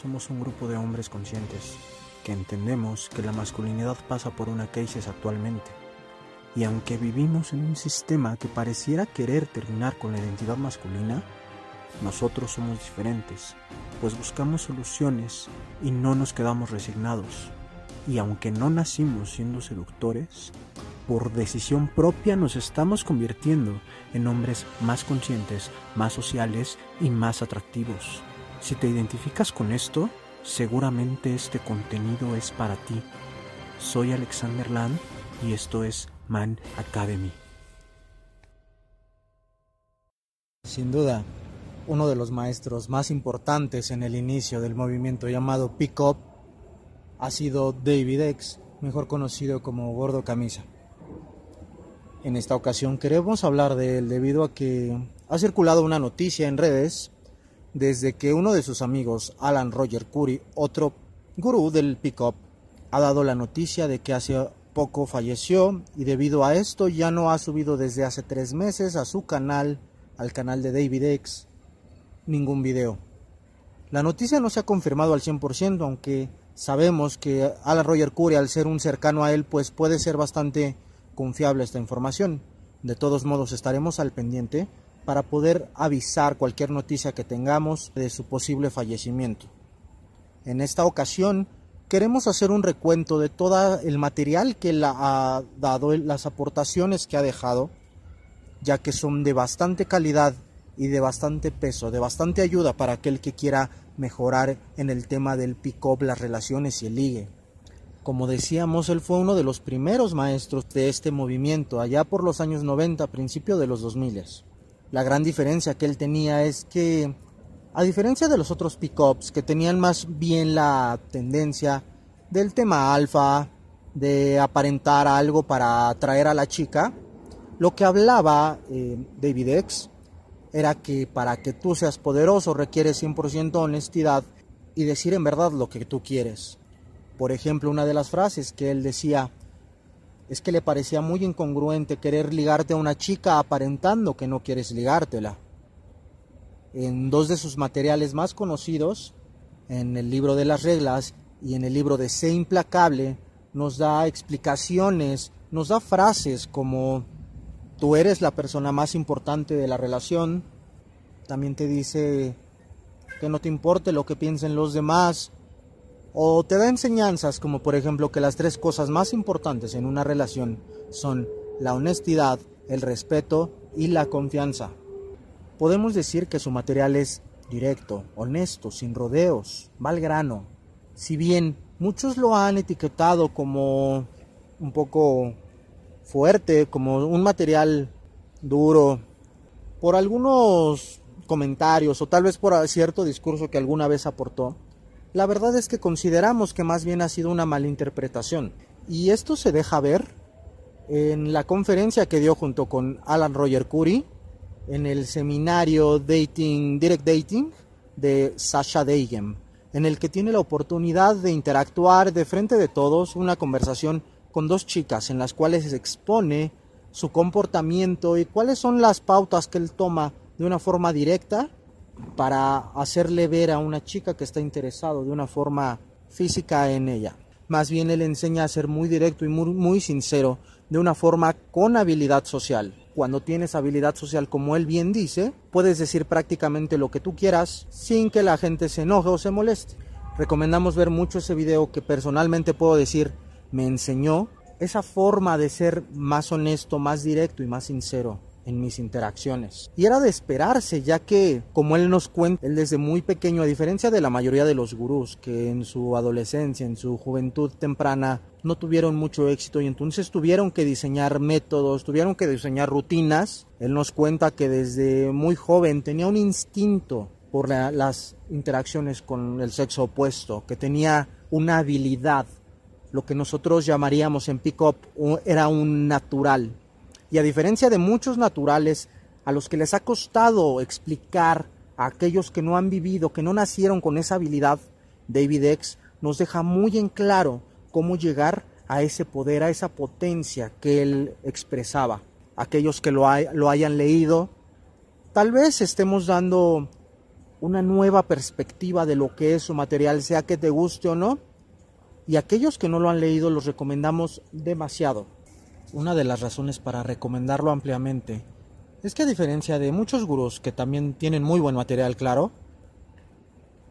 somos un grupo de hombres conscientes que entendemos que la masculinidad pasa por una crisis actualmente. Y aunque vivimos en un sistema que pareciera querer terminar con la identidad masculina, nosotros somos diferentes, pues buscamos soluciones y no nos quedamos resignados. Y aunque no nacimos siendo seductores, por decisión propia nos estamos convirtiendo en hombres más conscientes, más sociales y más atractivos. Si te identificas con esto, seguramente este contenido es para ti. Soy Alexander Land y esto es Man Academy. Sin duda, uno de los maestros más importantes en el inicio del movimiento llamado Pick Up ha sido David X, mejor conocido como Gordo Camisa. En esta ocasión queremos hablar de él debido a que ha circulado una noticia en redes desde que uno de sus amigos, Alan Roger Curry, otro gurú del pick-up, ha dado la noticia de que hace poco falleció y debido a esto ya no ha subido desde hace tres meses a su canal, al canal de David X, ningún video. La noticia no se ha confirmado al 100%, aunque sabemos que Alan Roger Curry, al ser un cercano a él, pues puede ser bastante confiable esta información. De todos modos, estaremos al pendiente para poder avisar cualquier noticia que tengamos de su posible fallecimiento. En esta ocasión, queremos hacer un recuento de todo el material que la ha dado, las aportaciones que ha dejado, ya que son de bastante calidad y de bastante peso, de bastante ayuda para aquel que quiera mejorar en el tema del pick-up, las relaciones y el ligue. Como decíamos, él fue uno de los primeros maestros de este movimiento, allá por los años 90, principio de los 2000. La gran diferencia que él tenía es que, a diferencia de los otros pick-ups que tenían más bien la tendencia del tema alfa, de aparentar algo para atraer a la chica, lo que hablaba eh, David X era que para que tú seas poderoso requieres 100% honestidad y decir en verdad lo que tú quieres. Por ejemplo, una de las frases que él decía es que le parecía muy incongruente querer ligarte a una chica aparentando que no quieres ligártela. En dos de sus materiales más conocidos, en el libro de las reglas y en el libro de Sé implacable, nos da explicaciones, nos da frases como tú eres la persona más importante de la relación. También te dice que no te importe lo que piensen los demás. O te da enseñanzas como por ejemplo que las tres cosas más importantes en una relación son la honestidad, el respeto y la confianza. Podemos decir que su material es directo, honesto, sin rodeos, va al grano. Si bien muchos lo han etiquetado como un poco fuerte, como un material duro, por algunos comentarios o tal vez por cierto discurso que alguna vez aportó, la verdad es que consideramos que más bien ha sido una malinterpretación. Y esto se deja ver en la conferencia que dio junto con Alan Roger Curry en el seminario Dating, Direct Dating de Sasha Degen, en el que tiene la oportunidad de interactuar de frente de todos una conversación con dos chicas en las cuales se expone su comportamiento y cuáles son las pautas que él toma de una forma directa para hacerle ver a una chica que está interesado de una forma física en ella. Más bien él enseña a ser muy directo y muy, muy sincero de una forma con habilidad social. Cuando tienes habilidad social, como él bien dice, puedes decir prácticamente lo que tú quieras sin que la gente se enoje o se moleste. Recomendamos ver mucho ese video que personalmente puedo decir me enseñó esa forma de ser más honesto, más directo y más sincero en mis interacciones. Y era de esperarse, ya que, como él nos cuenta, él desde muy pequeño, a diferencia de la mayoría de los gurús que en su adolescencia, en su juventud temprana, no tuvieron mucho éxito y entonces tuvieron que diseñar métodos, tuvieron que diseñar rutinas. Él nos cuenta que desde muy joven tenía un instinto por las interacciones con el sexo opuesto, que tenía una habilidad lo que nosotros llamaríamos en pick-up era un natural. Y a diferencia de muchos naturales a los que les ha costado explicar a aquellos que no han vivido, que no nacieron con esa habilidad, David X nos deja muy en claro cómo llegar a ese poder, a esa potencia que él expresaba. Aquellos que lo, lo hayan leído, tal vez estemos dando una nueva perspectiva de lo que es su material, sea que te guste o no. Y aquellos que no lo han leído los recomendamos demasiado. Una de las razones para recomendarlo ampliamente es que a diferencia de muchos gurús que también tienen muy buen material, claro,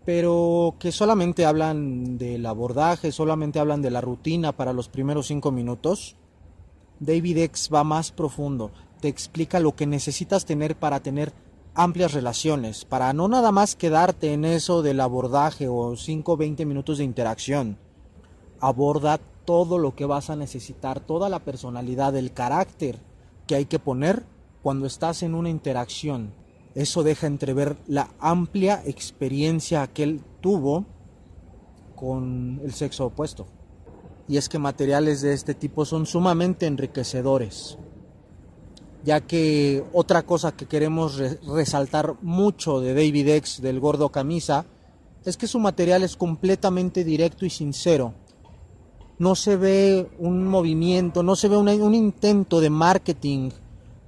pero que solamente hablan del abordaje, solamente hablan de la rutina para los primeros cinco minutos, David X va más profundo, te explica lo que necesitas tener para tener amplias relaciones, para no nada más quedarte en eso del abordaje o 5 o 20 minutos de interacción. Aborda todo lo que vas a necesitar, toda la personalidad, el carácter que hay que poner cuando estás en una interacción eso deja entrever la amplia experiencia que él tuvo con el sexo opuesto. Y es que materiales de este tipo son sumamente enriquecedores, ya que otra cosa que queremos resaltar mucho de David X, del gordo camisa, es que su material es completamente directo y sincero. No se ve un movimiento, no se ve un intento de marketing,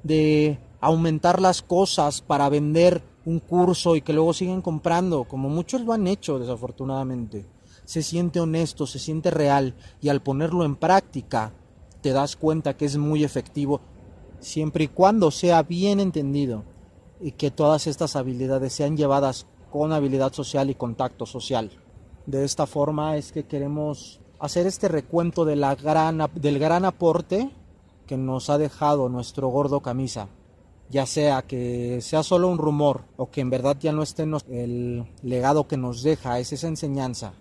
de aumentar las cosas para vender un curso y que luego siguen comprando, como muchos lo han hecho desafortunadamente. Se siente honesto, se siente real y al ponerlo en práctica te das cuenta que es muy efectivo siempre y cuando sea bien entendido y que todas estas habilidades sean llevadas con habilidad social y contacto social. De esta forma es que queremos hacer este recuento de la gran, del gran aporte que nos ha dejado nuestro gordo camisa ya sea que sea solo un rumor o que en verdad ya no esté el legado que nos deja, es esa enseñanza,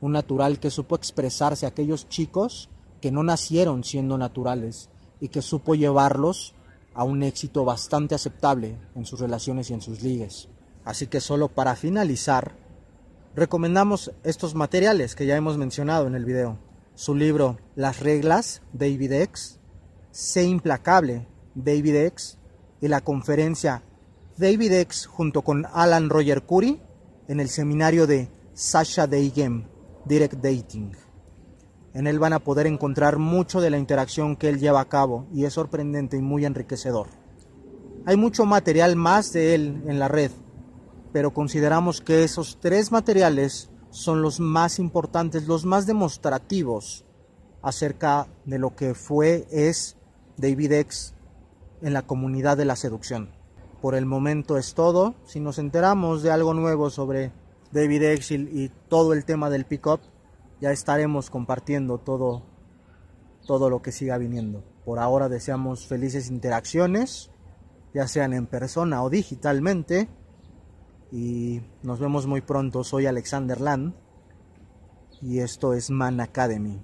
un natural que supo expresarse a aquellos chicos que no nacieron siendo naturales y que supo llevarlos a un éxito bastante aceptable en sus relaciones y en sus ligues. Así que solo para finalizar, recomendamos estos materiales que ya hemos mencionado en el video. Su libro Las reglas, David X, Sé implacable, David X, y la conferencia David X junto con Alan Roger Curry en el seminario de Sasha Deigem, Direct Dating. En él van a poder encontrar mucho de la interacción que él lleva a cabo y es sorprendente y muy enriquecedor. Hay mucho material más de él en la red, pero consideramos que esos tres materiales son los más importantes, los más demostrativos acerca de lo que fue, es David X en la comunidad de la seducción. Por el momento es todo. Si nos enteramos de algo nuevo sobre David Exil y todo el tema del pick-up, ya estaremos compartiendo todo, todo lo que siga viniendo. Por ahora deseamos felices interacciones, ya sean en persona o digitalmente. Y nos vemos muy pronto. Soy Alexander Land y esto es Man Academy.